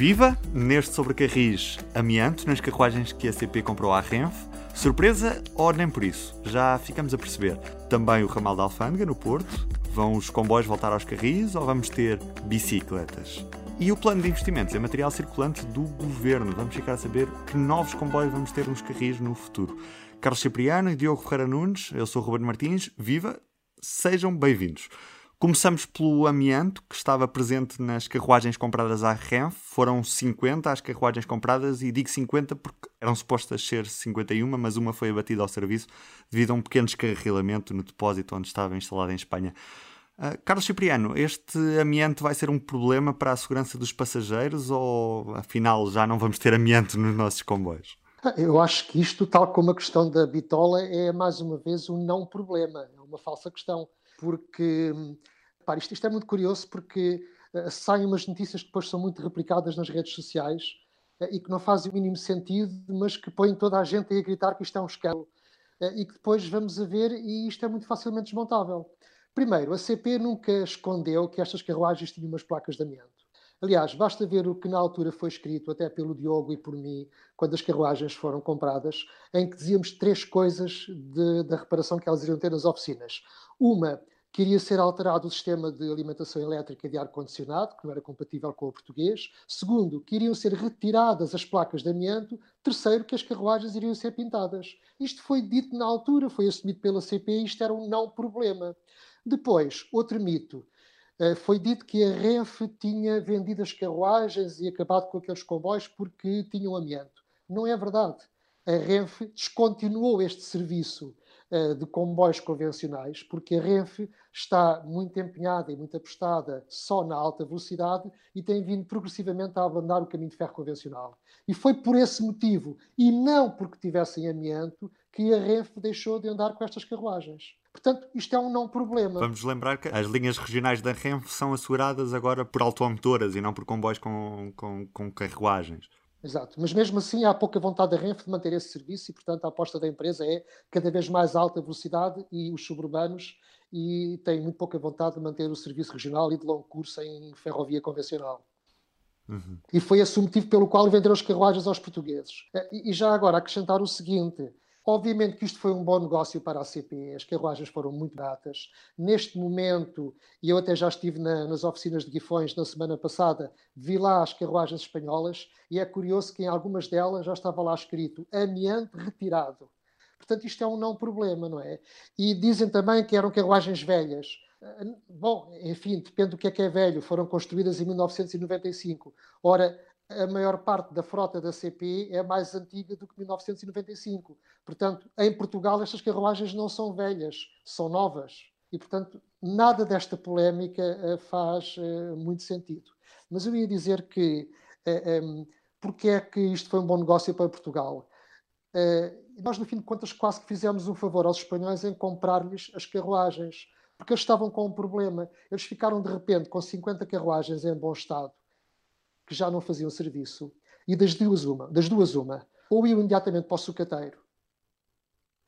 Viva! Neste sobrecarris amianto nas carruagens que a CP comprou à Renfe. Surpresa ou nem por isso? Já ficamos a perceber. Também o ramal da Alfândega, no Porto. Vão os comboios voltar aos carris ou vamos ter bicicletas? E o plano de investimentos em material circulante do governo. Vamos ficar a saber que novos comboios vamos ter nos carris no futuro. Carlos Cipriano e Diogo Ferreira Nunes, eu sou o Ruben Martins. Viva! Sejam bem-vindos. Começamos pelo amianto, que estava presente nas carruagens compradas à Renfe. Foram 50 as carruagens compradas, e digo 50 porque eram supostas ser 51, mas uma foi abatida ao serviço devido a um pequeno descarrilamento no depósito onde estava instalada em Espanha. Uh, Carlos Cipriano, este amianto vai ser um problema para a segurança dos passageiros ou afinal já não vamos ter amianto nos nossos comboios? Eu acho que isto, tal como a questão da bitola, é mais uma vez um não problema, é uma falsa questão porque pá, isto, isto, é muito curioso porque uh, saem umas notícias que depois são muito replicadas nas redes sociais uh, e que não fazem o mínimo sentido, mas que põem toda a gente a gritar que isto é um escândalo uh, e que depois vamos a ver e isto é muito facilmente desmontável. Primeiro, a CP nunca escondeu que estas carruagens tinham umas placas de amianto. Aliás, basta ver o que na altura foi escrito, até pelo Diogo e por mim, quando as carruagens foram compradas, em que dizíamos três coisas de, da reparação que elas iriam ter nas oficinas. Uma, que iria ser alterado o sistema de alimentação elétrica de ar-condicionado, que não era compatível com o português. Segundo, que iriam ser retiradas as placas de amianto. Terceiro, que as carruagens iriam ser pintadas. Isto foi dito na altura, foi assumido pela CP e isto era um não problema. Depois, outro mito. Eh, foi dito que a Renfe tinha vendido as carruagens e acabado com aqueles comboios porque tinham amianto. Não é verdade. A Renfe descontinuou este serviço de comboios convencionais porque a Renfe está muito empenhada e muito apostada só na alta velocidade e tem vindo progressivamente a abandonar o caminho de ferro convencional. E foi por esse motivo, e não porque tivessem amianto, que a Renfe deixou de andar com estas carruagens. Portanto, isto é um não problema. Vamos lembrar que as linhas regionais da Renfe são asseguradas agora por automotoras e não por comboios com, com, com carruagens. Exato, mas mesmo assim há pouca vontade da Renfe de manter esse serviço e, portanto, a aposta da empresa é cada vez mais alta velocidade e os suburbanos e tem muito pouca vontade de manter o serviço regional e de longo curso em ferrovia convencional. Uhum. E foi esse o motivo pelo qual venderam as carruagens aos portugueses. E já agora acrescentar o seguinte: Obviamente que isto foi um bom negócio para a CP, as carruagens foram muito baratas. Neste momento, e eu até já estive na, nas oficinas de Guifões na semana passada, vi lá as carruagens espanholas e é curioso que em algumas delas já estava lá escrito amiante retirado. Portanto, isto é um não problema, não é? E dizem também que eram carruagens velhas. Bom, enfim, depende do que é que é velho. Foram construídas em 1995. Ora, a maior parte da frota da CP é mais antiga do que 1995. Portanto, em Portugal estas carruagens não são velhas, são novas. E, portanto, nada desta polémica uh, faz uh, muito sentido. Mas eu ia dizer que uh, um, porque é que isto foi um bom negócio para Portugal? Nós, no fim de contas, quase que fizemos um favor aos espanhóis em comprar-lhes as carruagens, porque eles estavam com um problema. Eles ficaram, de repente, com 50 carruagens em bom estado que já não faziam serviço. E das duas uma, das duas uma, ou iam imediatamente para o sucateiro,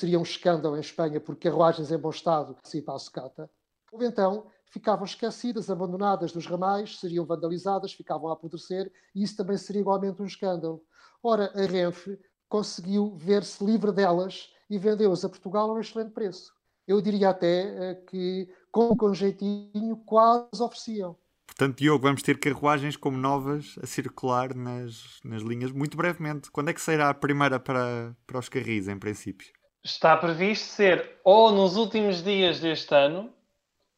seria um escândalo em Espanha porque carruagens em bom estado se para a sucata, ou então ficavam esquecidas, abandonadas nos ramais, seriam vandalizadas, ficavam a apodrecer, e isso também seria igualmente um escândalo. Ora, a Renfe conseguiu ver-se livre delas e vendeu-as a Portugal a um excelente preço. Eu diria até eh, que, com um jeitinho, quase ofereciam. Portanto, Diogo, vamos ter carruagens como novas a circular nas, nas linhas muito brevemente. Quando é que será a primeira para, para os carris, em princípio? Está previsto ser ou nos últimos dias deste ano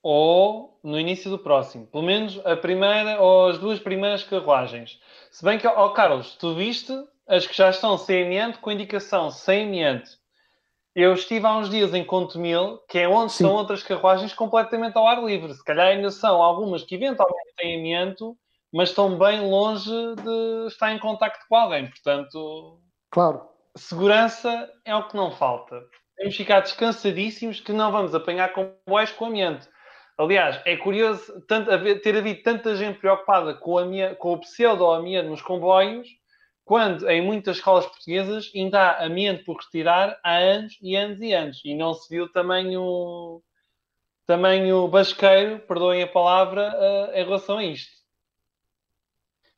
ou no início do próximo. Pelo menos a primeira ou as duas primeiras carruagens. Se bem que, ó oh, Carlos, tu viste as que já estão sem amianto com indicação sem amianto. Eu estive há uns dias em Contomil, que é onde Sim. estão outras carruagens completamente ao ar livre. Se calhar ainda são algumas que eventualmente têm amianto, mas estão bem longe de estar em contacto com alguém. Portanto, claro. segurança é o que não falta. Temos ficar descansadíssimos que não vamos apanhar comboios com amianto. Aliás, é curioso tanto, ter havido tanta gente preocupada com, a, com o pseudo-amianto nos comboios quando em muitas escolas portuguesas ainda há amianto por retirar há anos e anos e anos. E não se viu também o, também o basqueiro, perdoem a palavra, uh, em relação a isto.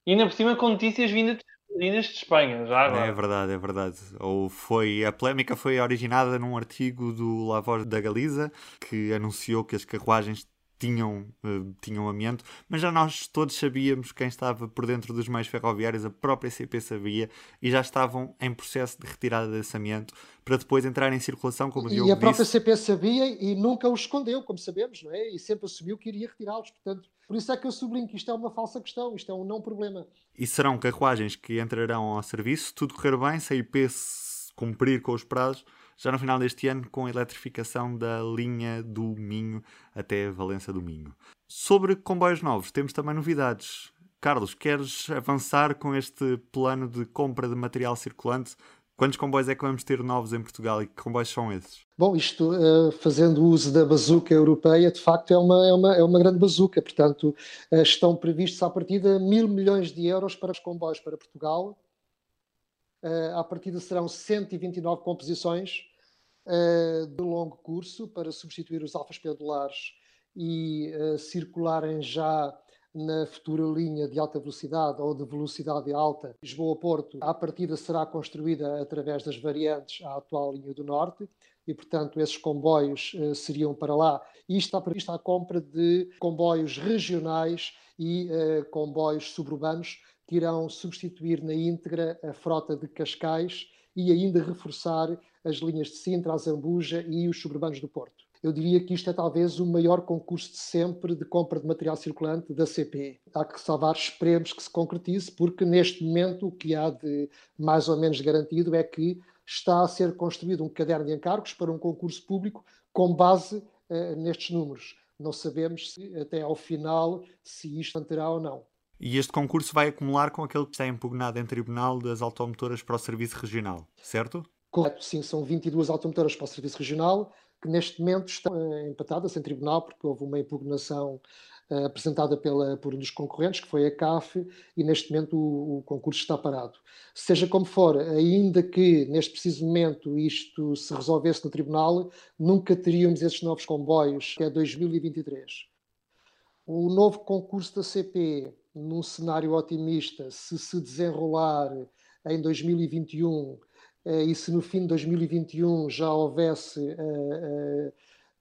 E ainda por cima com notícias vindas vindas de Espanha, já agora. É verdade, é verdade. Ou foi, a polémica foi originada num artigo do La Voz da Galiza que anunciou que as carruagens tinham, uh, tinham amianto, mas já nós todos sabíamos, quem estava por dentro dos meios ferroviários, a própria CP sabia, e já estavam em processo de retirada desse amianto, para depois entrar em circulação, como o E a própria disse. CP sabia e nunca os escondeu, como sabemos, não é? E sempre assumiu que iria retirá-los, portanto, por isso é que eu sublinho que isto é uma falsa questão, isto é um não problema. E serão carruagens que entrarão ao serviço, tudo correr bem, se a IP se cumprir com os prazos, já no final deste ano com a eletrificação da linha do Minho até Valença do Minho. Sobre comboios novos, temos também novidades. Carlos, queres avançar com este plano de compra de material circulante? Quantos comboios é que vamos ter novos em Portugal e que comboios são esses? Bom, isto uh, fazendo uso da bazuca europeia, de facto é uma, é uma, é uma grande bazuca. Portanto, uh, estão previstos à partida mil milhões de euros para os comboios para Portugal, Uh, à partida serão 129 composições uh, de longo curso para substituir os alfas pendulares e uh, circularem já na futura linha de alta velocidade ou de velocidade alta Lisboa-Porto. À partida será construída através das variantes à atual linha do Norte e, portanto, esses comboios seriam para lá. E está prevista a compra de comboios regionais e comboios suburbanos que irão substituir na íntegra a frota de Cascais e ainda reforçar as linhas de Sintra, a Zambuja e os suburbanos do Porto. Eu diria que isto é talvez o maior concurso de sempre de compra de material circulante da CP. Há que salvar, esperemos que se concretize, porque neste momento o que há de mais ou menos garantido é que está a ser construído um caderno de encargos para um concurso público com base uh, nestes números. Não sabemos se até ao final se isto manterá ou não. E este concurso vai acumular com aquele que está impugnado em tribunal das automotoras para o serviço regional, certo? Correto, sim, são 22 automotoras para o serviço regional que neste momento estão uh, empatadas em tribunal porque houve uma impugnação uh, apresentada pela, por um dos concorrentes, que foi a CAF, e neste momento o, o, concurso está parado. Seja como for, ainda que neste preciso momento isto se resolvesse no tribunal, nunca teríamos esses novos comboios, que é 2023. O novo concurso da CP num cenário otimista, se se desenrolar em 2021 eh, e se no fim de 2021 já houvesse uh,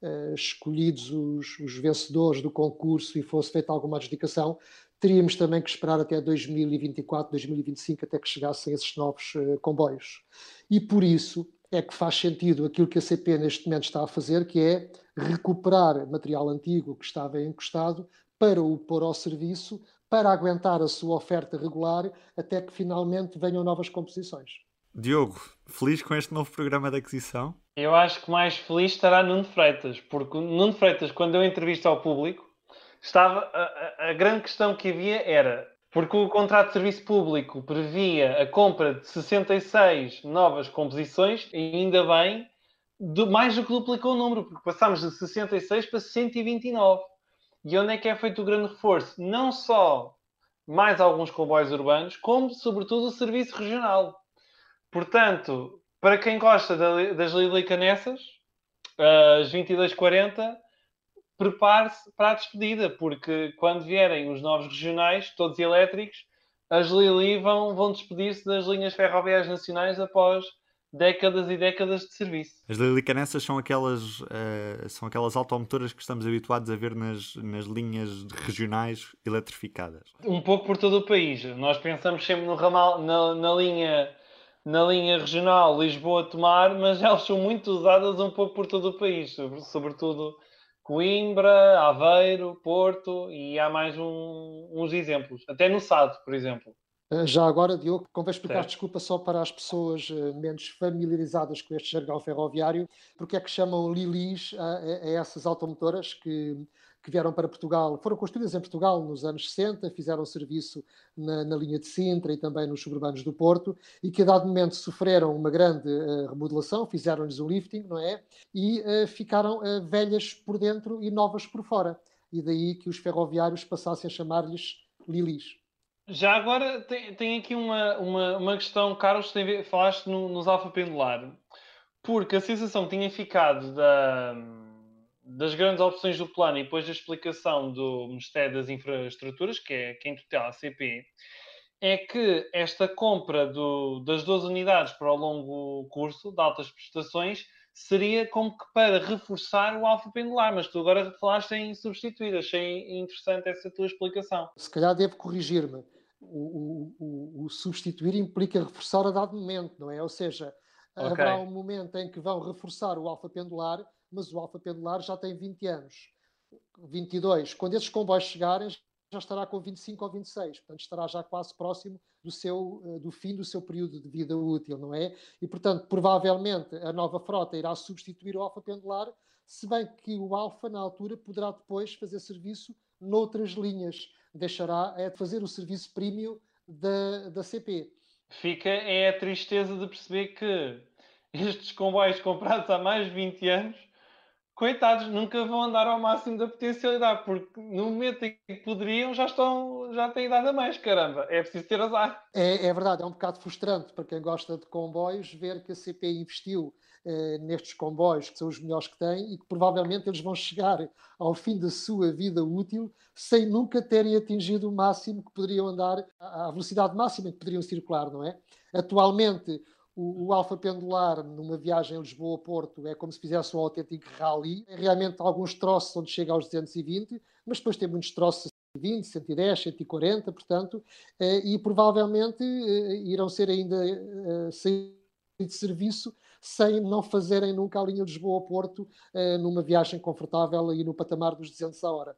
uh, escolhidos os, os, vencedores do concurso e fosse feita alguma adjudicação, teríamos também que esperar até 2024, 2025, até que chegassem esses novos comboios. E por isso é que faz sentido aquilo que a CP neste momento está a fazer, que é recuperar material antigo que estava encostado para o pôr ao serviço para aguentar a sua oferta regular até que finalmente venham novas composições. Diogo, feliz com este novo programa de aquisição? Eu acho que mais feliz estará Nuno Freitas, porque Nuno Freitas, quando eu entrevista ao público, estava a, a, a grande questão que havia era porque o contrato de serviço público previa a compra de 66 novas composições, e ainda bem, do, mais do que duplicou o número, porque passámos de 66 para 129. E onde é que é feito o grande reforço? Não só mais alguns comboios urbanos, como, sobretudo, o serviço regional. Portanto, para quem gosta das Lilicanessas, as 2240, prepare-se para a despedida, porque quando vierem os novos regionais, todos elétricos, as Lili vão, vão despedir-se das linhas ferroviárias nacionais após décadas e décadas de serviço. As lilicanessas são aquelas, uh, são aquelas automotoras que estamos habituados a ver nas, nas linhas regionais eletrificadas. Um pouco por todo o país. Nós pensamos sempre no ramal, na, na linha na linha regional Lisboa-Tomar, mas elas são muito usadas um pouco por todo o país, sobretudo Coimbra, Aveiro, Porto e há mais um, uns exemplos. Até no Sado, por exemplo. Eh, já agora, Diogo, convém explicar, certo. desculpa, só para as pessoas eh, menos familiarizadas com este jargão ferroviário, porque é que chamam Lilis a, a essas automotoras que, que, vieram para Portugal, foram construídas em Portugal nos anos 60, fizeram serviço na, na, linha de Sintra e também nos suburbanos do Porto, e que a dado momento sofreram uma grande uh, remodelação, fizeram-lhes o lifting, não é? E uh, ficaram uh, velhas por dentro e novas por fora. E daí que os ferroviários passassem a chamar-lhes Lilis. Já agora tem, tem aqui uma, uma, uma questão, Carlos, tem, falaste no, nos alfa pendular, porque a sensação tinha ficado da, das grandes opções do plano e depois da explicação do Ministério das Infraestruturas, que é quem tutela a CP, é que esta compra do, das duas unidades para o longo curso, de altas prestações, seria como que para reforçar o alfa pendular, mas tu agora falaste em substituir, achei interessante essa tua explicação. Se calhar devo corrigir-me. O, o, o, substituir implica reforçar a dado momento, não é? Ou seja, okay. haverá um momento em que vão reforçar o alfa pendular, mas o alfa pendular já tem 20 anos, 22. Quando esses comboios chegarem, já estará com 25 ou 26, portanto estará já quase próximo do, seu, eh, do fim do seu período de vida útil, não é? E, portanto, provavelmente a nova frota irá substituir o alfa pendular, se bem que o alfa, na altura, poderá depois fazer serviço noutras linhas, deixará é de fazer o serviço premium da, da CP. Fica é a tristeza de perceber que estes comboios comprados há mais de 20 anos coitados, nunca vão andar ao máximo da potencialidade, porque no momento em que poderiam, já estão, já têm idade a mais, caramba, é preciso ter azar. É, é verdade, é um bocado frustrante para quem gosta de comboios ver que a CP investiu eh, nestes comboios, que são os melhores que tem, e que provavelmente eles vão chegar ao fim da sua vida útil sem nunca terem atingido o máximo que poderiam andar, a velocidade máxima que poderiam circular, não é? Atualmente, o, o alfa pendular numa viagem Lisboa-Porto é como se fizesse um autêntico rally. É realmente alguns troços onde chega aos 220, mas depois tem muitos troços a 120, 110, 140, portanto, eh, e provavelmente eh, irão ser ainda eh, sair de serviço sem não fazerem nunca a linha Lisboa-Porto numa viagem confortável e no patamar dos 200 a hora.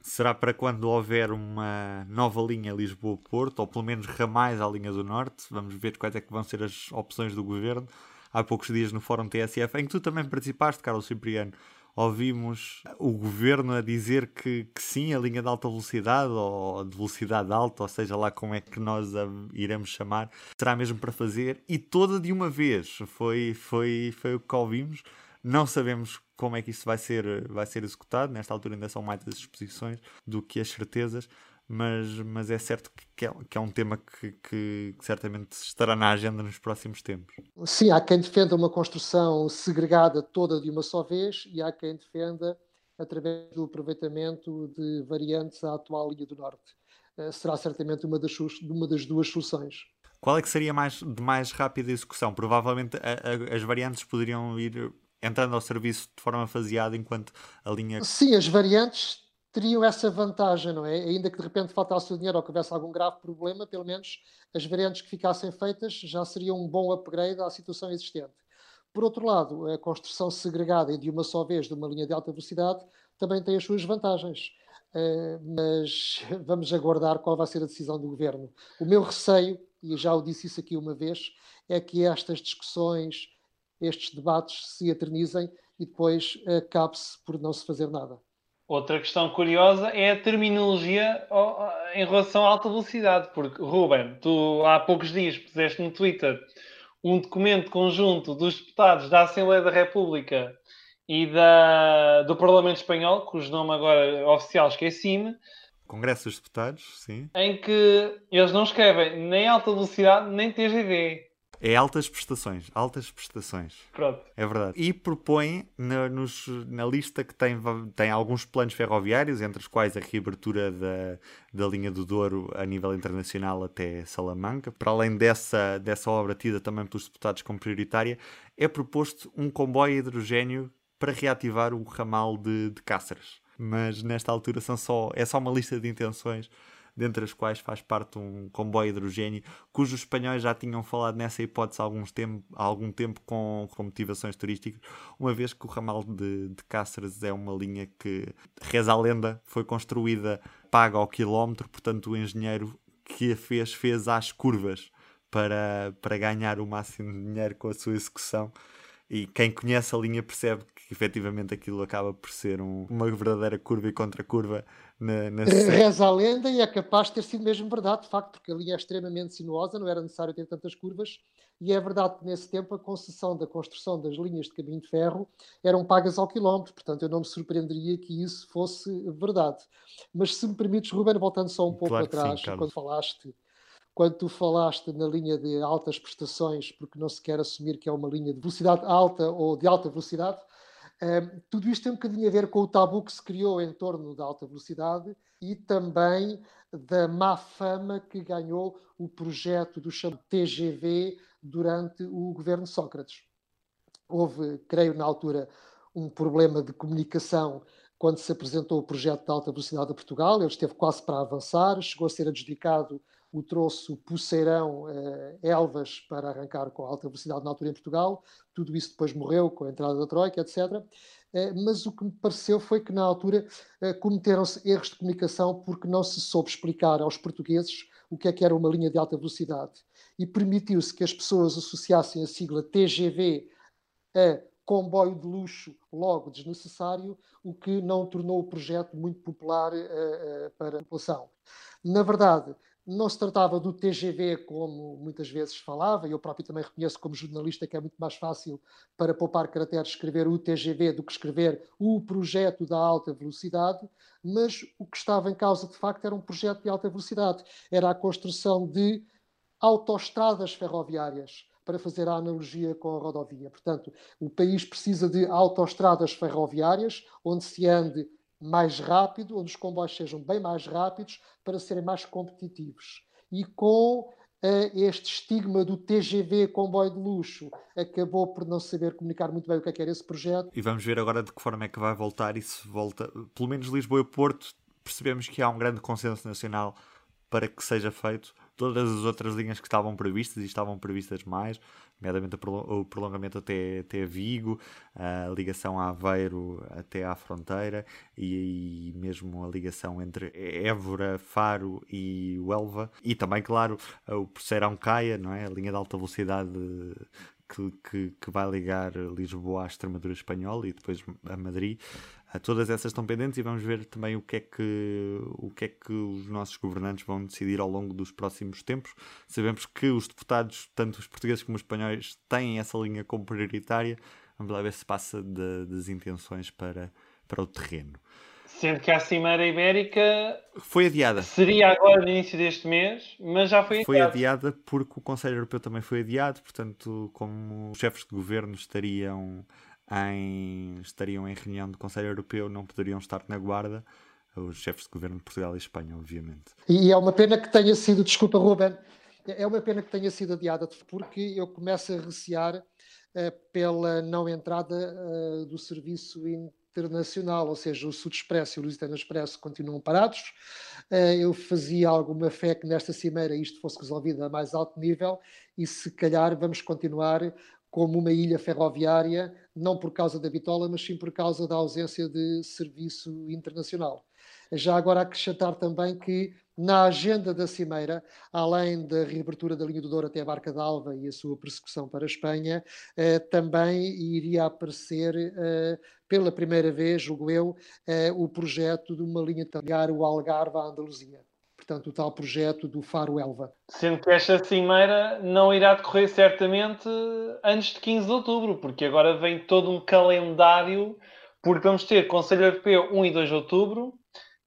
Será para quando houver uma nova linha Lisboa-Porto, ou pelo menos ramais à linha do Norte. Vamos ver quais é que vão ser as opções do governo. Há poucos dias no Fórum TSF, em que tu também participaste, Carlos Cipriano, ouvimos o governo a dizer que, que sim, a linha de alta velocidade ou de velocidade alta, ou seja lá como é que nós a iremos chamar, será mesmo para fazer e toda de uma vez. Foi, foi, foi o que ouvimos. Não sabemos como é que isso vai ser, vai ser executado. Nesta altura ainda são mais as exposições do que as certezas, mas, mas é certo que é, que é um tema que, que, certamente estará na agenda nos próximos tempos. Sim, há quem defenda uma construção segregada toda de uma só vez e há quem defenda através do aproveitamento de variantes à atual linha do Norte. Uh, será certamente uma das, uma das duas soluções. Qual é que seria mais, de mais rápida execução? Provavelmente a, a, as variantes poderiam ir entrando ao serviço de forma faseada enquanto a linha. Sim, as variantes teriam essa vantagem, não é? Ainda que de repente faltasse o dinheiro ou que houvesse algum grave problema, pelo menos as variantes que ficassem feitas já seriam um bom upgrade à situação existente. Por outro lado, a construção segregada e de uma só vez de uma linha de alta velocidade também tem as suas vantagens. Uh, mas vamos aguardar qual vai ser a decisão do governo. O meu receio, e já o disse isso aqui uma vez, é que estas discussões estes debates se eternizem e depois acabe-se por não se fazer nada. Outra questão curiosa é a terminologia em relação à alta velocidade, porque, Ruben, tu há poucos dias puseste no Twitter um documento conjunto dos deputados da Assembleia da República e da, do Parlamento Espanhol, cujo nome agora oficial esqueci-me. Congresso dos Deputados, sim. Em que eles não escrevem nem alta velocidade nem TGV. É altas prestações, altas prestações. Pronto. É verdade. E propõe na, nos, na lista que tem, tem alguns planos ferroviários, entre os quais a reabertura da, da linha do Douro a nível internacional até Salamanca. Para além dessa, dessa obra tida também pelos deputados como prioritária, é proposto um comboio hidrogênio para reativar o ramal de, de Cáceres. Mas nesta altura são só, é só uma lista de intenções dentre as quais faz parte um comboio hidrogênio, cujos espanhóis já tinham falado nessa hipótese há, alguns tempo, há algum tempo com, com motivações turísticas, uma vez que o ramal de, de Cáceres é uma linha que, reza a lenda, foi construída paga ao quilómetro, portanto o engenheiro que a fez, fez às curvas para, para ganhar o máximo de dinheiro com a sua execução. E quem conhece a linha percebe que efetivamente aquilo acaba por ser um, uma verdadeira curva e contra-curva na, na Reza a lenda e é capaz de ter sido mesmo verdade, de facto, porque a linha é extremamente sinuosa, não era necessário ter tantas curvas, e é verdade que nesse tempo a concessão da construção das linhas de caminho de ferro eram pagas ao quilómetro, portanto eu não me surpreenderia que isso fosse verdade. Mas se me permites, Ruben, voltando só um pouco claro atrás, sim, quando falaste quando tu falaste na linha de altas prestações, porque não se quer assumir que é uma linha de velocidade alta ou de alta velocidade, Uh, tudo isto tem um bocadinho a ver com o tabu que se criou em torno da alta velocidade e também da má fama que ganhou o projeto do chamado TGV durante o governo Sócrates. Houve, creio, na altura, um problema de comunicação quando se apresentou o projeto de alta velocidade a Portugal. Ele esteve quase para avançar, chegou a ser adjudicado o troço Poceirão eh, Elvas para arrancar com alta velocidade na altura em Portugal. Tudo isso depois morreu com a entrada da Troika, etc. Eh, mas o que me pareceu foi que na altura eh, cometeram-se erros de comunicação porque não se soube explicar aos portugueses o que é que era uma linha de alta velocidade e permitiu-se que as pessoas associassem a sigla TGV a comboio de luxo logo desnecessário, o que não tornou o projeto muito popular uh, para a população. Na verdade, não se tratava do TGV como muitas vezes falava, e eu próprio também reconheço como jornalista que é muito mais fácil para poupar caracteres escrever o TGV do que escrever o projeto da alta velocidade, mas o que estava em causa de facto era um projeto de alta velocidade, era a construção de autoestradas ferroviárias para fazer a analogia com a rodovia. Portanto, o país precisa de autoestradas ferroviárias onde se ande mais rápido, onde os comboios sejam bem mais rápidos para serem mais competitivos. E com uh, este estigma do TGV comboio de luxo, acabou por não saber comunicar muito bem o que, é que era esse projeto. E vamos ver agora de que forma é que vai voltar e se volta, pelo menos Lisboa e Porto, percebemos que há um grande consenso nacional para que seja feito. Todas as outras linhas que estavam previstas e estavam previstas mais, nomeadamente o prolongamento até, até Vigo, a ligação a Aveiro até à fronteira e, e mesmo a ligação entre Évora, Faro e Huelva. E também, claro, o Perseirão Caia, não é? a linha de alta velocidade que, que, que, vai ligar Lisboa à Extremadura espanhola e depois a Madrid. Uh, todas essas estão pendentes e vamos ver também o que, é que, o que é que os nossos governantes vão decidir ao longo dos próximos tempos. Sabemos que os deputados, tanto os portugueses como os espanhóis, têm essa linha como prioritária. Vamos lá ver se passa de, das intenções para, para o terreno. Sendo que a Cimeira Ibérica foi adiada. Seria agora no início deste mês, mas já foi adiada. Foi adiada porque o Conselho Europeu também foi adiado, portanto, como os chefes de governo estariam em, estariam em reunião do Conselho Europeu, não poderiam estar na guarda. Os chefes de governo de Portugal e Espanha, obviamente. E é uma pena que tenha sido, desculpa, Ruben, é uma pena que tenha sido adiada, porque eu começo a recear uh, pela não entrada uh, do serviço internacional, ou seja, o Sud Expresso e o Lusitano Expresso continuam parados. Eh, eu fazia alguma fé que nesta cimeira isto fosse resolvido a mais alto nível e se calhar vamos continuar como uma ilha ferroviária, não por causa da bitola, mas sim por causa da ausência de serviço internacional. Já agora acrescentar também que na agenda da Cimeira, além da reabertura da linha do Douro até a Barca d'Alva e a sua persecução para a Espanha, eh, também iria aparecer eh, pela primeira vez, julgo eu, eh, o projeto de uma linha de o Algarve à Andaluzia. Portanto, o tal projeto do Faro Elva. Sendo que esta cimeira não irá decorrer certamente antes de 15 de outubro, porque agora vem todo um calendário, porque vamos ter Conselho Europeu 1 e 2 de outubro,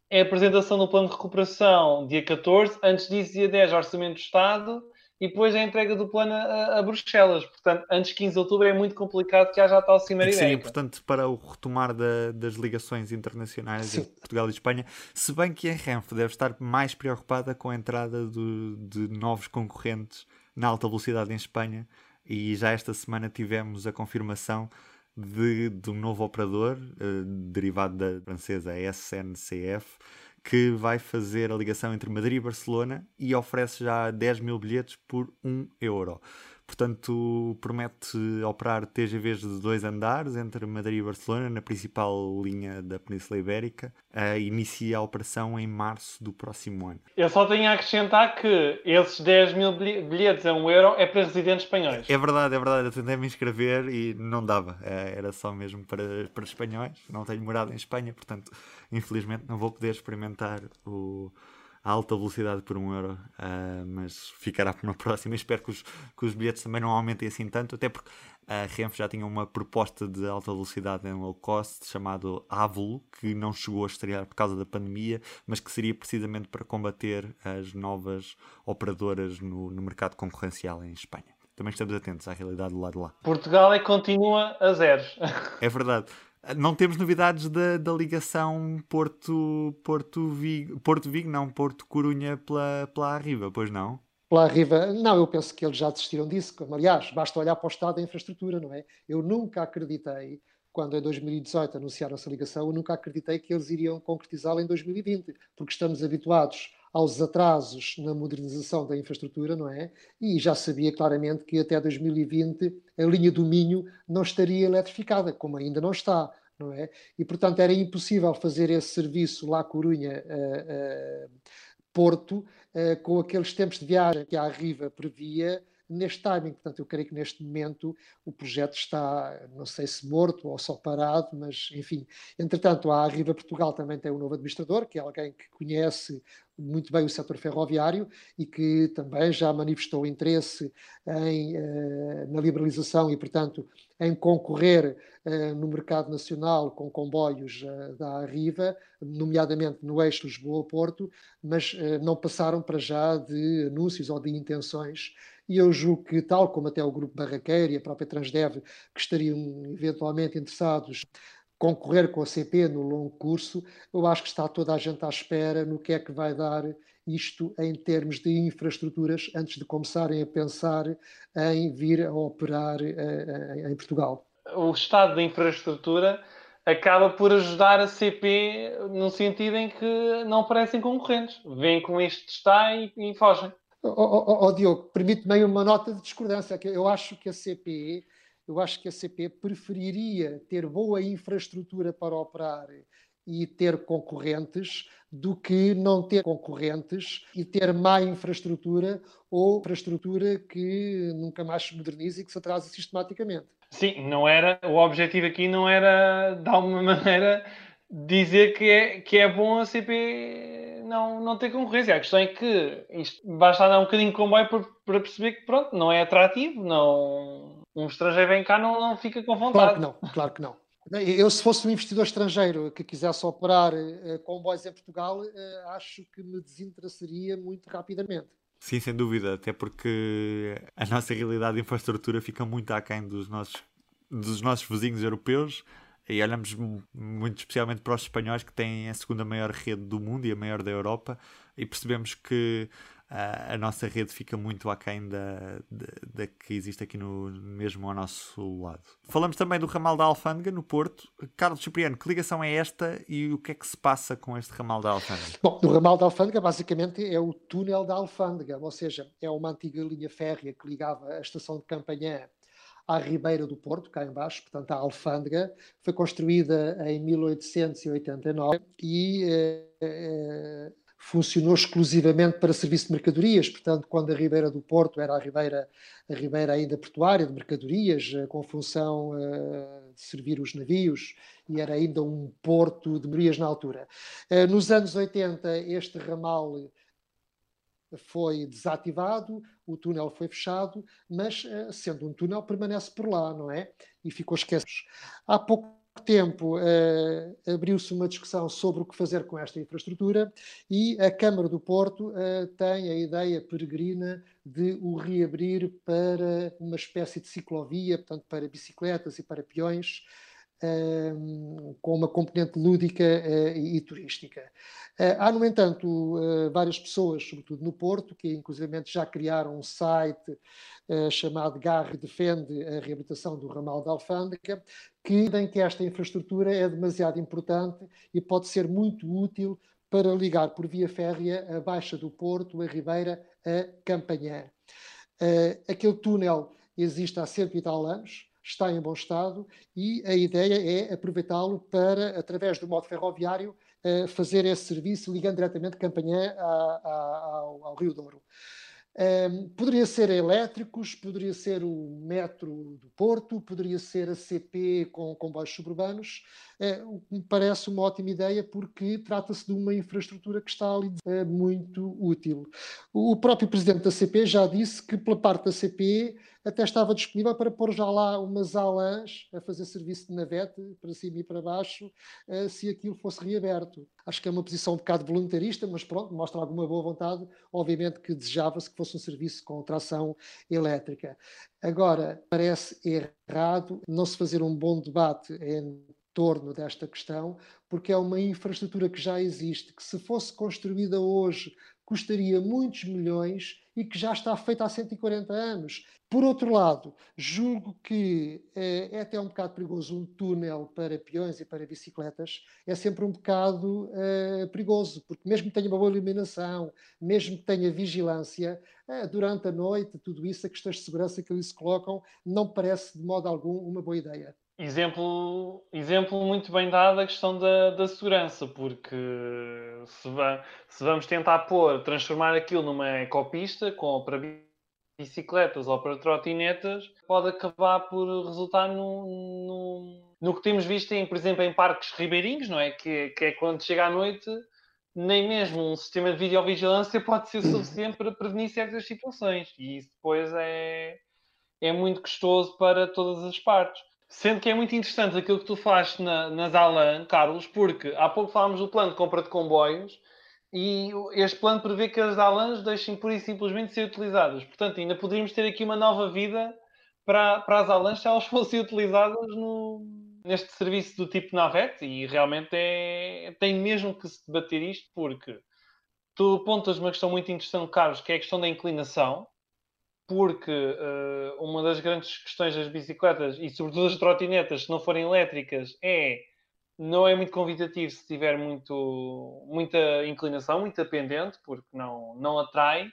é a apresentação do plano de recuperação dia 14, antes disso dia 10 Orçamento do Estado e depois a entrega do plano a, a, Bruxelas. Portanto, antes de 15 de outubro é muito complicado que haja a tal cimeira Seria importante para o retomar da, das ligações internacionais entre Portugal e Espanha, se bem que a Renf deve estar mais preocupada com a entrada do, de novos concorrentes na alta velocidade em Espanha e já esta semana tivemos a confirmação de, de um novo operador uh, derivado da francesa SNCF que vai fazer a ligação entre Madrid e Barcelona e oferece já 10 mil bilhetes por 1 euro. Portanto, promete operar TGVs de dois andares entre Madrid e Barcelona, na principal linha da Península Ibérica. Uh, inicia a operação em março do próximo ano. Eu só tenho a acrescentar que esses 10 mil bilhetes a 1 euro é para residentes espanhóis. É verdade, é verdade. Eu tentei me inscrever e não dava. Uh, era só mesmo para, para espanhóis. Não tenho morado em Espanha, portanto, infelizmente não vou poder experimentar o a alta velocidade por um euro, uh, mas ficará para uma próxima. Espero que os, que os bilhetes também não aumentem assim tanto, até porque a Renfe já tinha uma proposta de alta velocidade em low cost chamado Avolo, que não chegou a estrear por causa da pandemia, mas que seria precisamente para combater as novas operadoras no, no mercado concorrencial em Espanha. Também estamos atentos à realidade do lado de lá. Portugal é continua a zeros. É verdade. Não temos novidades da, da ligação Porto, Porto Vigo, Porto Vigo, não, Porto Corunha pela, pela Arriva, pois não? Pela Arriva, não, eu penso que eles já desistiram disso. Aliás, basta olhar para o estado da infraestrutura, não é? Eu nunca acreditei, quando em 2018 anunciaram essa ligação, eu nunca acreditei que eles iriam concretizá-la em 2020, porque estamos habituados aos atrasos na modernização da infraestrutura, não é? E já sabia claramente que até 2020 a linha do Minho não estaria eletrificada, como ainda não está, não é? E portanto era impossível fazer esse serviço lá Corunha uh, uh, Porto uh, com aqueles tempos de viagem que a Arriva previa neste timing. Portanto, eu creio que neste momento o projeto está, não sei se morto ou só parado, mas enfim. Entretanto, a Arriva Portugal também tem um novo administrador, que é alguém que conhece muito bem o setor ferroviário e que também já manifestou interesse em, uh, na liberalização e, portanto, em concorrer uh, no mercado nacional com comboios uh, da Arriva, nomeadamente no eixo Lisboa-Porto, mas não passaram para já de anúncios ou de intenções. E eu julgo que, tal como até o Grupo Barraqueiro e a própria Transdev, que estariam eventualmente interessados concorrer com a CP no longo curso, eu acho que está toda a gente à espera no que é que vai dar isto em termos de infraestruturas antes de começarem a pensar em vir a operar uh, em Portugal. O estado da infraestrutura acaba por ajudar a CP no sentido em que não parecem concorrentes. Vêm com este está e, e fogem. Oh, oh, oh, Diogo, permite-me uma nota de discordância. Que eu acho que a CP eu acho que a CP preferiria ter boa infraestrutura para operar e ter concorrentes do que não ter concorrentes e ter má infraestrutura ou infraestrutura que nunca mais se moderniza e que se atrasa sistematicamente. Sim, não era, o objetivo aqui não era de alguma maneira dizer que é, que é bom a CP não, não ter concorrência. A questão é que isto basta dar um bocadinho de comboio para, para perceber que pronto, não é atrativo, não, um estrangeiro vem cá não, não fica com vontade. Claro que não, claro que não. Eu, se fosse um investidor estrangeiro que quisesse operar uh, comboios em Portugal, uh, acho que me desinteressaria muito rapidamente. Sim, sem dúvida, até porque a nossa realidade de infraestrutura fica muito aquém dos nossos, dos nossos vizinhos europeus. E olhamos muito especialmente para os espanhóis, que têm a segunda maior rede do mundo e a maior da Europa, e percebemos que a, nossa rede fica muito aquém da, da, da, que existe aqui no, mesmo ao nosso lado. Falamos também do ramal da Alfândega, no Porto. Carlos Cipriano, que ligação é esta e o que é que se passa com este ramal da Alfândega? Bom, o ramal da Alfândega basicamente é o túnel da Alfândega, ou seja, é uma antiga linha férrea que ligava a estação de Campanhã à Ribeira do Porto, cá embaixo, portanto a Alfândega, foi construída em 1889 e eh, eh, funcionou exclusivamente para serviço de mercadorias, portanto, quando a Ribeira do Porto era a Ribeira, a Ribeira ainda portuária de mercadorias, eh, com função uh, de servir os navios, e era ainda um porto de mercadorias na altura. Uh, nos anos 80, este ramal foi desativado, o túnel foi fechado, mas, uh, sendo um túnel, permanece por lá, não é? E ficou esquecido. Há pouco tempo uh, abriu-se uma discussão sobre o que fazer com esta infraestrutura e a Câmara do Porto uh, tem a ideia peregrina de o reabrir para uma espécie de ciclovia, portanto, para bicicletas e para peões, com uma componente lúdica e turística. há, no entanto, várias pessoas, sobretudo no Porto, que inclusive já criaram um site chamado GAR defende a reabilitação do ramal da Alfândega, que entendem que esta infraestrutura é demasiado importante e pode ser muito útil para ligar por via férrea a Baixa do Porto, a Ribeira, a Campanhã. Aquele túnel existe há cento e tal anos, está em bom estado e a ideia é aproveitá-lo para, através do modo ferroviário, uh, fazer esse serviço ligando diretamente Campanhã ao, ao Rio Douro. Um, poderia ser elétricos, poderia ser o metro do Porto, poderia ser a CP com comboios suburbanos. Que me parece uma ótima ideia porque trata-se de uma infraestrutura que está ali é, muito útil. O próprio presidente da CP já disse que, pela parte da CP, até estava disponível para pôr já lá umas alãs a fazer serviço de navete para cima e para baixo, eh, se aquilo fosse reaberto. Acho que é uma posição um bocado voluntarista, mas pronto, mostra alguma boa vontade. Obviamente que desejava-se que fosse um serviço com tração elétrica. Agora, parece errado não se fazer um bom debate torno desta questão, porque é uma infraestrutura que já existe, que se fosse construída hoje custaria muitos milhões e que já está feita há 140 anos. Por outro lado, julgo que é, é até um bocado perigoso um túnel para peões e para bicicletas, é sempre um bocado é, perigoso, porque mesmo que tenha uma boa iluminação, mesmo que tenha vigilância, é, durante a noite, tudo isso, a questões de segurança que ali se colocam, não parece de modo algum uma boa ideia. Exemplo, exemplo muito bem dado a questão da, da segurança, porque se, va, se, vamos tentar pôr, transformar aquilo numa ecopista com, para bicicletas ou para trotinetas, pode acabar por resultar no, no, no, que temos visto, em, por exemplo, em parques ribeirinhos, não é? Que, que é quando chega à noite, nem mesmo um sistema de videovigilância pode ser suficiente para prevenir certas situações. E isso depois é, é muito custoso para todas as partes. Sendo que é muito interessante aquilo que tu fazes na, nas Alan, Carlos, porque há pouco falámos do plano de compra de comboios e este plano prevê que as Alans deixem pura e simplesmente ser utilizadas. Portanto, ainda poderíamos ter aqui uma nova vida para, para as Alans se elas fossem utilizadas no, neste serviço do tipo Navette e realmente é, tem mesmo que se debater isto porque tu apontas uma questão muito interessante, Carlos, que é a questão da inclinação porque uh, uma das grandes questões das bicicletas e sobretudo das trotinetas, se não forem elétricas, é não é muito convidativo se tiver muito, muita inclinação, muita pendente, porque não, não atrai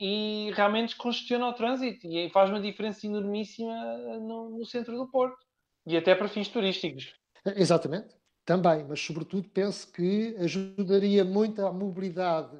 e realmente congestiona o trânsito e faz uma diferença enormíssima no, no centro do Porto e até para fins turísticos. Exatamente, também, mas sobretudo penso que ajudaria muito a mobilidade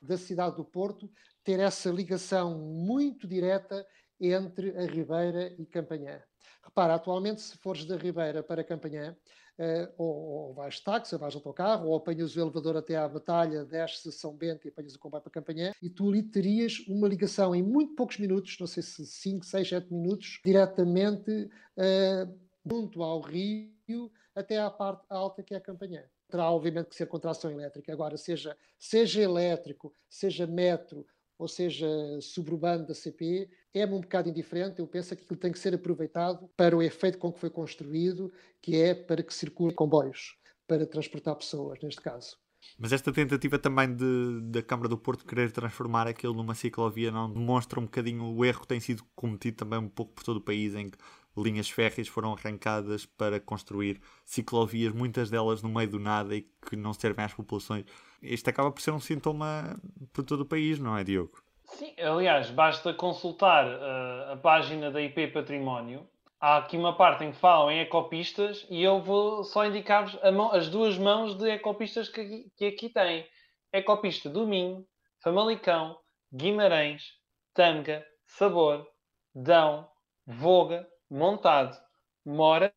da cidade do Porto ter essa ligação muito direta entre a Ribeira e Campanhã. Repara, atualmente, se fores da Ribeira para Campanhã, uh, ou, ou vais de táxi, ou vais de autocarro, ou apanhas o elevador até à Batalha, desces a São Bento e apanhas o comboio para Campanhã, e tu ali terias uma ligação em muito poucos minutos, não sei se 5, 6, 7 minutos, diretamente uh, junto ao rio até à parte alta que é a Campanhã terá obviamente que ser com tração elétrica. Agora, seja, seja elétrico, seja metro ou seja suburbano da CP, é-me um bocado indiferente. Eu penso que aquilo tem que ser aproveitado para o efeito com que foi construído, que é para que circulem comboios, para transportar pessoas, neste caso. Mas esta tentativa também de, da Câmara do Porto querer transformar aquilo numa ciclovia não demonstra um bocadinho o erro que tem sido cometido também um pouco por todo o país, em que linhas férreas foram arrancadas para construir ciclovias, muitas delas no meio do nada e que não servem às populações. Este acaba por ser um sintoma por todo o país, não é, Diogo? Sim, aliás, basta consultar uh, a página da IP Património. Há aqui uma parte em que falam em ecopistas e eu vou só indicar-vos as duas mãos de ecopistas que aqui, que aqui tem. Ecopista do Minho, Famalicão, Guimarães, Tâmega, Sabor, Dão, Voga, Montado, Mora,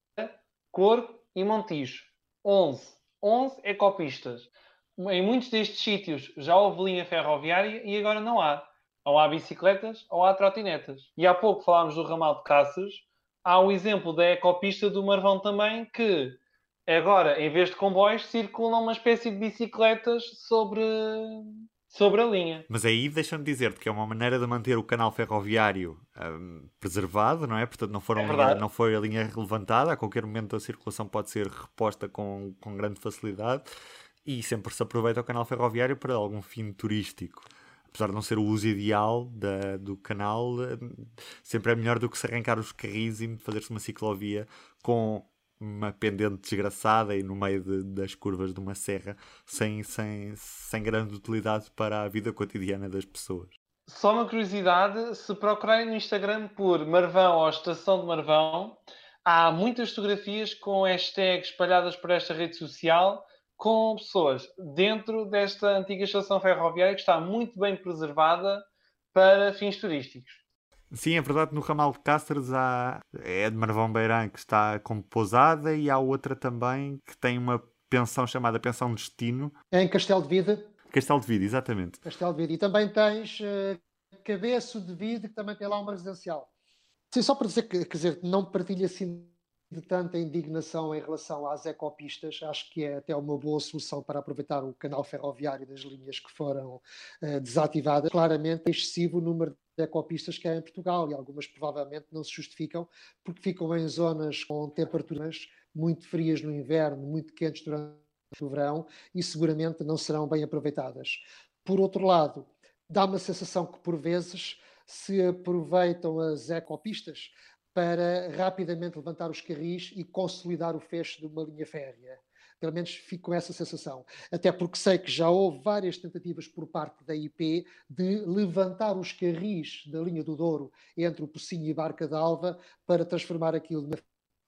Corco e Montijo. 11. 11 ecopistas. Em muitos destes sítios já houve linha ferroviária e agora não há. Ou há bicicletas ou há trotinetas. E há pouco falámos do ramal de Cáceres. Há o exemplo da ecopista do Marvão também, que agora, em vez de comboios, circulam uma espécie de bicicletas sobre sobre a linha. Mas aí deixa-me dizer-te que é uma maneira de manter o canal ferroviário um, preservado, não é? Portanto, não, foram é linha, não foi a linha levantada, a qualquer momento a circulação pode ser reposta com, com grande facilidade e sempre se aproveita o canal ferroviário para algum fim turístico. Apesar de não ser o uso ideal da, do canal, hum, sempre é melhor do que se arrancar os carris e fazer-se uma ciclovia com uma pendente desgraçada e no meio de, das curvas de uma serra sem, sem, sem grande utilidade para a vida cotidiana das pessoas. Só uma curiosidade, se procurarem no Instagram por Marvão ou Estação de Marvão, há muitas fotografias com hashtags espalhadas por esta rede social com pessoas dentro desta antiga estação ferroviária que está muito bem preservada para fins turísticos. Sim, é verdade, no ramal de Cáceres há, é de Marvão Beirã que está como pousada e há outra também que tem uma pensão chamada Pensão Destino. Em Castelo de Vida. Castelo de Vida, exatamente. Castelo de Vida. E também tens uh, Cabeço de Vida, que também tem lá uma residencial. Sim, só para dizer que, quer dizer, não partilho assim de tanta indignação em relação às ecopistas. Acho que é até uma boa solução para aproveitar o canal ferroviário das linhas que foram uh, desativadas. Claramente, é excessivo o número de ecopistas que há em Portugal e algumas provavelmente não se justificam porque ficam em zonas com temperaturas muito frias no inverno, muito quentes durante o verão e seguramente não serão bem aproveitadas. Por outro lado, dá uma sensação que por vezes se aproveitam as ecopistas para rapidamente levantar os carris e consolidar o fecho de uma linha férrea. Pelo menos fico com essa sensação. Até porque sei que já houve várias tentativas por parte da IP de levantar os carris da linha do Douro entre o Pocinho e Barca d'Alva para transformar aquilo numa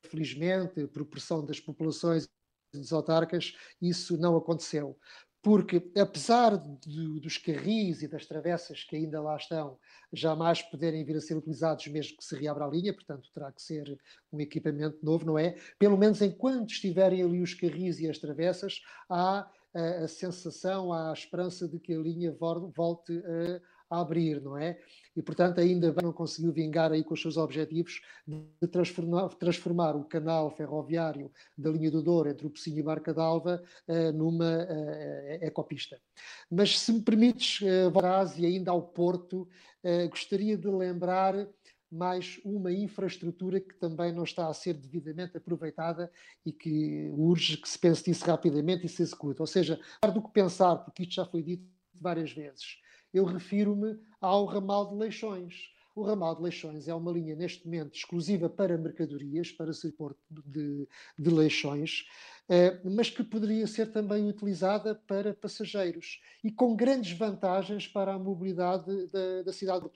felizmente, por pressão das populações dos autarcas, isso não aconteceu porque apesar de, dos carris e das travessas que ainda lá estão jamais poderem vir a ser utilizados mesmo que se reabra a linha, portanto terá que ser um equipamento novo, não é? Pelo menos enquanto estiverem ali os carris e as travessas, há a, a sensação, há a esperança de que a linha volte a a abrir, não é? E, portanto, ainda bem não conseguiu vingar aí com os seus objetivos de transformar, transformar o canal ferroviário da linha do Douro entre o Pocinho e Barca d'Alva uh, numa uh, ecopista. Mas, se me permites, uh, e ainda ao Porto, uh, gostaria de lembrar mais uma infraestrutura que também não está a ser devidamente aproveitada e que urge que se pense nisso rapidamente e se execute. Ou seja, do que pensar, porque isto já foi dito várias vezes, eu refiro-me ao ramal de Leixões. O ramal de Leixões é uma linha, neste momento, exclusiva para mercadorias, para o porto de, de Leixões, eh, mas que poderia ser também utilizada para passageiros e com grandes vantagens para a mobilidade da, da cidade.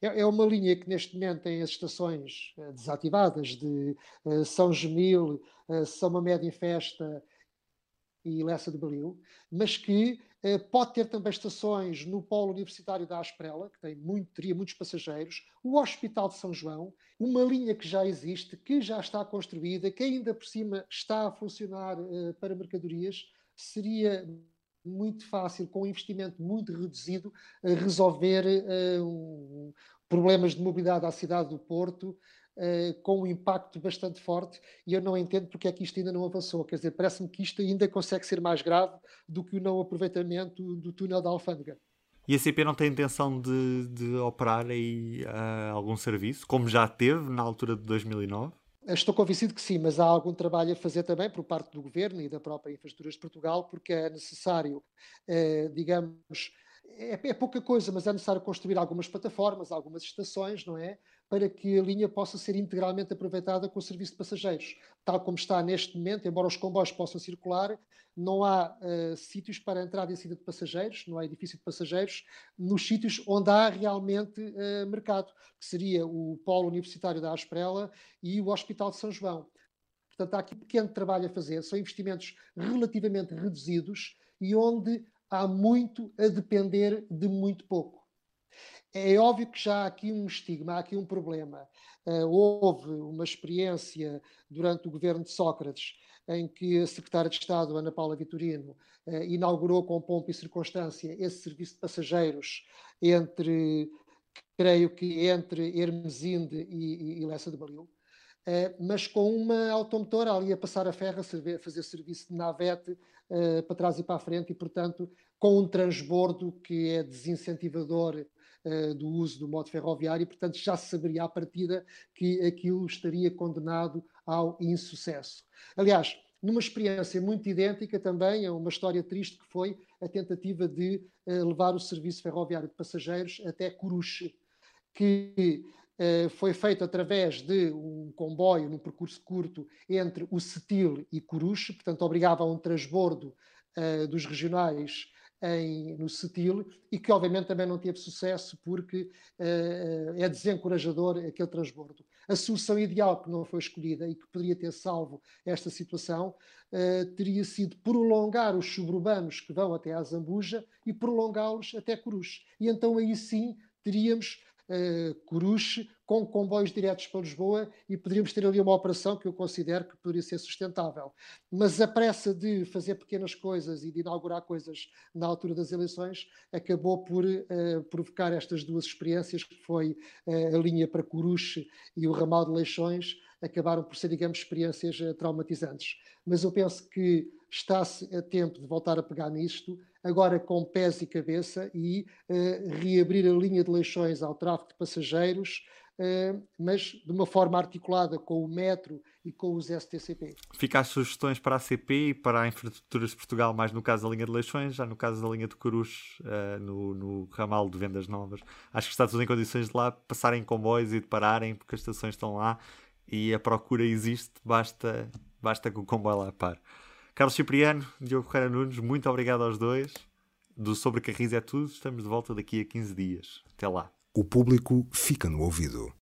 É, é, uma linha que, neste momento, tem as estações eh, desativadas de eh, São Gemil, São Mamed em Festa e Lessa de Baliu, mas que pode ter também estações no Polo Universitário da Asprela, que tem muito, teria muitos passageiros, o Hospital de São João, uma linha que já existe, que já está construída, que ainda por cima está a funcionar uh, para mercadorias, seria muito fácil, com um investimento muito reduzido, uh, resolver uh, problemas de mobilidade à cidade do Porto, uh, com um impacto bastante forte e eu não entendo porque é que isto ainda não avançou. Quer dizer, parece-me que isto ainda consegue ser mais grave do que o não aproveitamento do túnel da alfândega. E a CP não tem intenção de, de operar aí uh, algum serviço, como já teve na altura de 2009? Estou convencido que sim, mas há algum trabalho a fazer também por parte do Governo e da própria Infraestruturas de Portugal, porque é necessário, eh, digamos, é, é, pouca coisa, mas é necessário construir algumas plataformas, algumas estações, não é? Para que a linha possa ser integralmente aproveitada com o serviço de passageiros. Tal como está neste momento, embora os comboios possam circular, não há uh, sítios para entrada e saída de passageiros, não há edifício de passageiros, nos sítios onde há realmente uh, mercado, que seria o Polo Universitário da Asprela e o Hospital de São João. Portanto, há aqui pequeno trabalho a fazer, são investimentos relativamente reduzidos e onde há muito a depender de muito pouco. É óbvio que já há aqui um estigma, há aqui um problema. Uh, houve uma experiência durante o governo de Sócrates em que a secretária de Estado, Ana Paula Vitorino, uh, inaugurou com pompa e circunstância esse serviço de passageiros entre, creio que entre Hermesinde e, e, Lessa de Balil, uh, mas com uma automotora ali a passar a ferro, a fazer serviço de navete para trás e para a frente e, portanto, com um transbordo que é desincentivador uh, do uso do modo ferroviário, e, portanto, já se saberia à partida que aquilo estaria condenado ao insucesso. Aliás, numa experiência muito idêntica também a uma história triste que foi a tentativa de uh, levar o serviço ferroviário de passageiros até Coruche, que uh, foi feito através de um comboio num percurso curto entre o Setil e Coruche, portanto obrigava a um transbordo dos regionais em, no Setil e que obviamente também não teve sucesso porque uh, é desencorajador aquele transbordo. A solução ideal que não foi escolhida e que poderia ter salvo esta situação uh, teria sido prolongar os suburbanos que vão até a Zambuja e prolongá-los até Coruche. E então aí sim teríamos uh, Coruche com comboios diretos para Lisboa e poderíamos ter ali uma operação que eu considero que poderia ser sustentável. Mas a pressa de fazer pequenas coisas e de inaugurar coisas na altura das eleições acabou por uh, provocar estas duas experiências, que foi uh, a linha para Coruche e o ramal de Leixões, acabaram por ser, digamos, experiências traumatizantes. Mas eu penso que está-se a tempo de voltar a pegar nisto, agora com pés e cabeça, e reabrir a linha de Leixões ao tráfego de passageiros, mas de uma forma articulada com o metro e com os STCP. Fica as sugestões para a CP e para a Infraestruturas de Portugal, mais no caso da linha de Leixões, já no caso da linha de Corus, uh, no, no, ramal de vendas novas. Acho que está tudo em condições de lá passarem comboios e de pararem, porque as estações estão lá e a procura existe, basta, basta que o comboio lá pare. Carlos Cipriano, Diogo Ferreira Nunes, muito obrigado aos dois. Do Sobre Carris é tudo, estamos de volta daqui a 15 dias. Até lá. O público fica no ouvido.